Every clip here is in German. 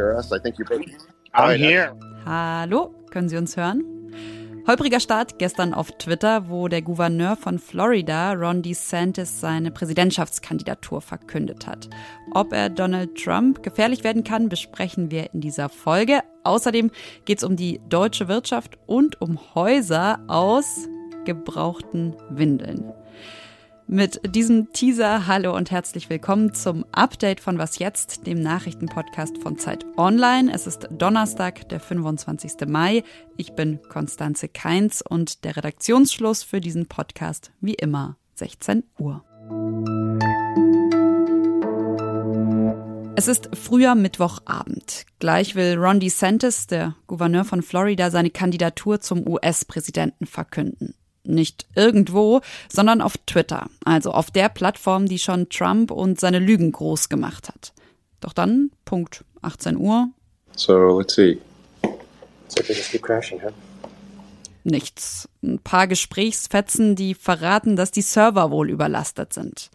hear us? I think you're both. I'm here. Hallo, können Sie uns hören? Holpriger Start gestern auf Twitter, wo der Gouverneur von Florida, Ron DeSantis, seine Präsidentschaftskandidatur verkündet hat. Ob er Donald Trump gefährlich werden kann, besprechen wir in dieser Folge. Außerdem geht es um die deutsche Wirtschaft und um Häuser aus gebrauchten Windeln. Mit diesem Teaser hallo und herzlich willkommen zum Update von Was jetzt, dem Nachrichtenpodcast von Zeit Online. Es ist Donnerstag, der 25. Mai. Ich bin Konstanze Keins und der Redaktionsschluss für diesen Podcast wie immer 16 Uhr. Es ist früher Mittwochabend. Gleich will Ron DeSantis, der Gouverneur von Florida, seine Kandidatur zum US-Präsidenten verkünden nicht irgendwo, sondern auf Twitter, also auf der Plattform, die schon Trump und seine Lügen groß gemacht hat. Doch dann, Punkt 18 Uhr. So, let's see. So they just keep crashing, huh? Nichts. Ein paar Gesprächsfetzen, die verraten, dass die Server wohl überlastet sind.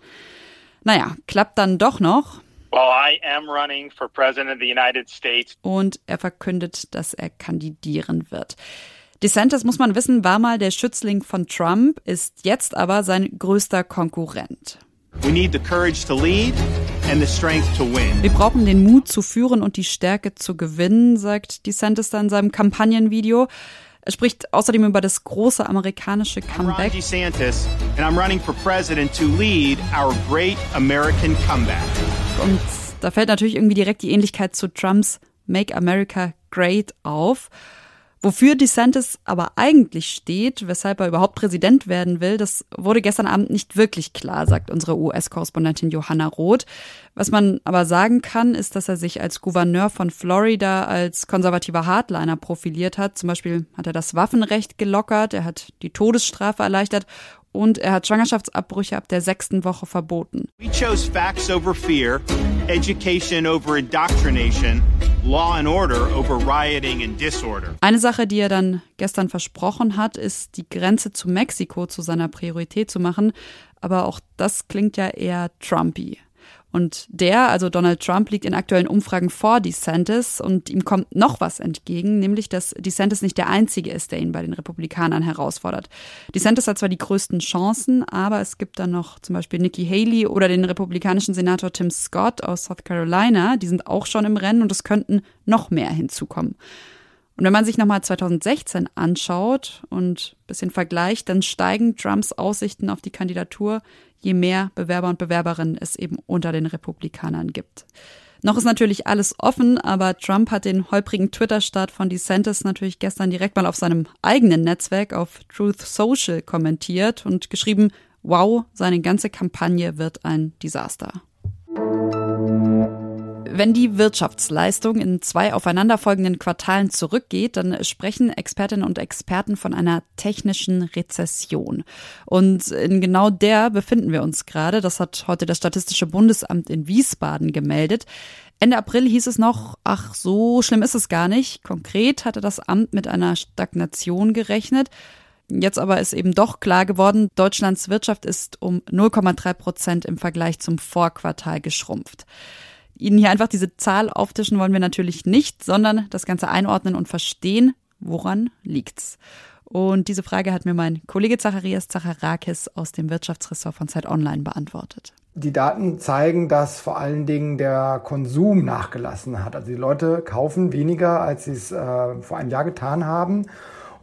Naja, klappt dann doch noch. Well, I am running for president of the United States. Und er verkündet, dass er kandidieren wird. DeSantis, muss man wissen, war mal der Schützling von Trump, ist jetzt aber sein größter Konkurrent. Wir brauchen den Mut zu führen und die Stärke zu gewinnen, sagt DeSantis dann in seinem Kampagnenvideo. Er spricht außerdem über das große amerikanische Comeback. Und da fällt natürlich irgendwie direkt die Ähnlichkeit zu Trumps Make America Great auf. Wofür DeSantis aber eigentlich steht, weshalb er überhaupt Präsident werden will, das wurde gestern Abend nicht wirklich klar, sagt unsere US-Korrespondentin Johanna Roth. Was man aber sagen kann, ist, dass er sich als Gouverneur von Florida als konservativer Hardliner profiliert hat. Zum Beispiel hat er das Waffenrecht gelockert, er hat die Todesstrafe erleichtert und er hat Schwangerschaftsabbrüche ab der sechsten Woche verboten. We chose facts over fear, education over indoctrination, law and order over rioting and disorder. Eine Sache, die er dann gestern versprochen hat, ist die Grenze zu Mexiko zu seiner Priorität zu machen, aber auch das klingt ja eher Trumpy. Und der, also Donald Trump, liegt in aktuellen Umfragen vor DeSantis und ihm kommt noch was entgegen, nämlich dass DeSantis nicht der Einzige ist, der ihn bei den Republikanern herausfordert. DeSantis hat zwar die größten Chancen, aber es gibt dann noch zum Beispiel Nikki Haley oder den republikanischen Senator Tim Scott aus South Carolina, die sind auch schon im Rennen und es könnten noch mehr hinzukommen. Und wenn man sich nochmal 2016 anschaut und bisschen vergleicht, dann steigen Trumps Aussichten auf die Kandidatur, je mehr Bewerber und Bewerberinnen es eben unter den Republikanern gibt. Noch ist natürlich alles offen, aber Trump hat den holprigen Twitter-Start von DeSantis natürlich gestern direkt mal auf seinem eigenen Netzwerk auf Truth Social kommentiert und geschrieben, wow, seine ganze Kampagne wird ein Desaster. Wenn die Wirtschaftsleistung in zwei aufeinanderfolgenden Quartalen zurückgeht, dann sprechen Expertinnen und Experten von einer technischen Rezession. Und in genau der befinden wir uns gerade. Das hat heute das Statistische Bundesamt in Wiesbaden gemeldet. Ende April hieß es noch, ach, so schlimm ist es gar nicht. Konkret hatte das Amt mit einer Stagnation gerechnet. Jetzt aber ist eben doch klar geworden, Deutschlands Wirtschaft ist um 0,3 Prozent im Vergleich zum Vorquartal geschrumpft. Ihnen hier einfach diese Zahl auftischen wollen wir natürlich nicht, sondern das Ganze einordnen und verstehen, woran liegt's. Und diese Frage hat mir mein Kollege Zacharias Zacharakis aus dem Wirtschaftsressort von Zeit Online beantwortet. Die Daten zeigen, dass vor allen Dingen der Konsum nachgelassen hat. Also die Leute kaufen weniger, als sie es äh, vor einem Jahr getan haben.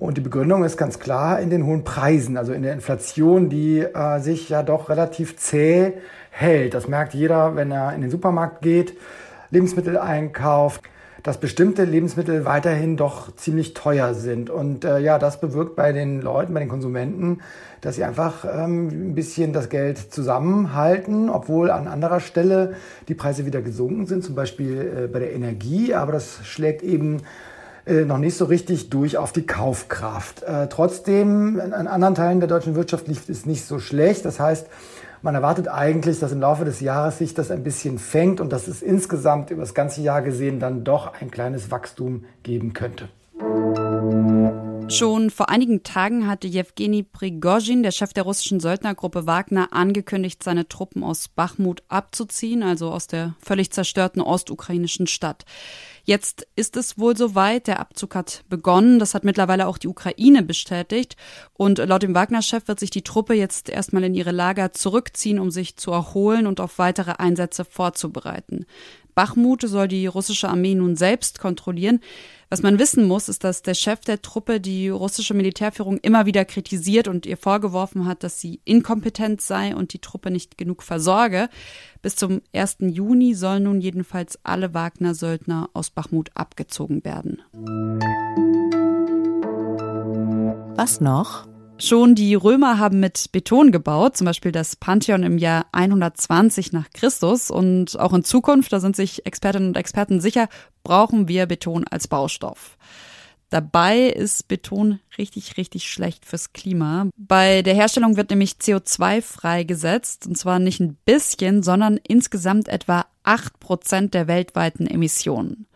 Und die Begründung ist ganz klar in den hohen Preisen, also in der Inflation, die äh, sich ja doch relativ zäh hält. Das merkt jeder, wenn er in den Supermarkt geht, Lebensmittel einkauft, dass bestimmte Lebensmittel weiterhin doch ziemlich teuer sind. Und äh, ja, das bewirkt bei den Leuten, bei den Konsumenten, dass sie einfach ähm, ein bisschen das Geld zusammenhalten, obwohl an anderer Stelle die Preise wieder gesunken sind, zum Beispiel äh, bei der Energie. Aber das schlägt eben äh, noch nicht so richtig durch auf die Kaufkraft. Äh, trotzdem, in anderen Teilen der deutschen Wirtschaft lief es nicht so schlecht. Das heißt, man erwartet eigentlich, dass im Laufe des Jahres sich das ein bisschen fängt und dass es insgesamt über das ganze Jahr gesehen dann doch ein kleines Wachstum geben könnte. Schon vor einigen Tagen hatte Jewgeni Prigozhin, der Chef der russischen Söldnergruppe Wagner, angekündigt, seine Truppen aus Bachmut abzuziehen, also aus der völlig zerstörten ostukrainischen Stadt. Jetzt ist es wohl soweit. Der Abzug hat begonnen. Das hat mittlerweile auch die Ukraine bestätigt. Und laut dem Wagner-Chef wird sich die Truppe jetzt erstmal in ihre Lager zurückziehen, um sich zu erholen und auf weitere Einsätze vorzubereiten. Bachmut soll die russische Armee nun selbst kontrollieren. Was man wissen muss, ist, dass der Chef der Truppe die russische Militärführung immer wieder kritisiert und ihr vorgeworfen hat, dass sie inkompetent sei und die Truppe nicht genug versorge. Bis zum 1. Juni sollen nun jedenfalls alle Wagner-Söldner aus Bachmut abgezogen werden. Was noch? Schon die Römer haben mit Beton gebaut, zum Beispiel das Pantheon im Jahr 120 nach Christus. Und auch in Zukunft, da sind sich Expertinnen und Experten sicher, brauchen wir Beton als Baustoff. Dabei ist Beton richtig, richtig schlecht fürs Klima. Bei der Herstellung wird nämlich CO2 freigesetzt, und zwar nicht ein bisschen, sondern insgesamt etwa acht Prozent der weltweiten Emissionen.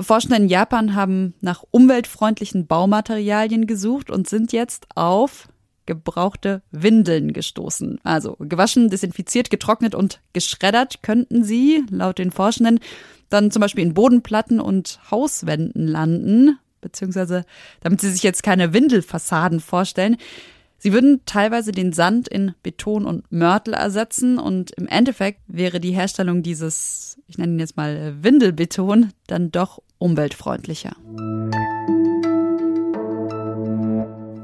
Forschende in Japan haben nach umweltfreundlichen Baumaterialien gesucht und sind jetzt auf gebrauchte Windeln gestoßen. Also gewaschen, desinfiziert, getrocknet und geschreddert könnten sie, laut den Forschenden, dann zum Beispiel in Bodenplatten und Hauswänden landen, beziehungsweise damit sie sich jetzt keine Windelfassaden vorstellen. Sie würden teilweise den Sand in Beton und Mörtel ersetzen und im Endeffekt wäre die Herstellung dieses, ich nenne ihn jetzt mal Windelbeton, dann doch umweltfreundlicher.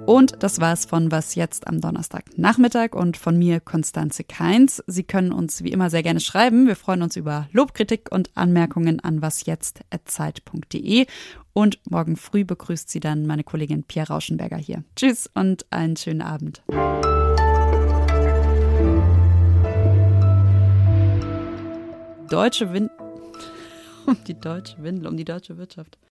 Und das war's von Was jetzt am Donnerstagnachmittag und von mir Konstanze Keins. Sie können uns wie immer sehr gerne schreiben. Wir freuen uns über Lobkritik und Anmerkungen an wasjetzt@zeit.de und morgen früh begrüßt sie dann meine Kollegin Pia Rauschenberger hier. Tschüss und einen schönen Abend. Deutsche Wind um die deutsche Windel, um die deutsche Wirtschaft.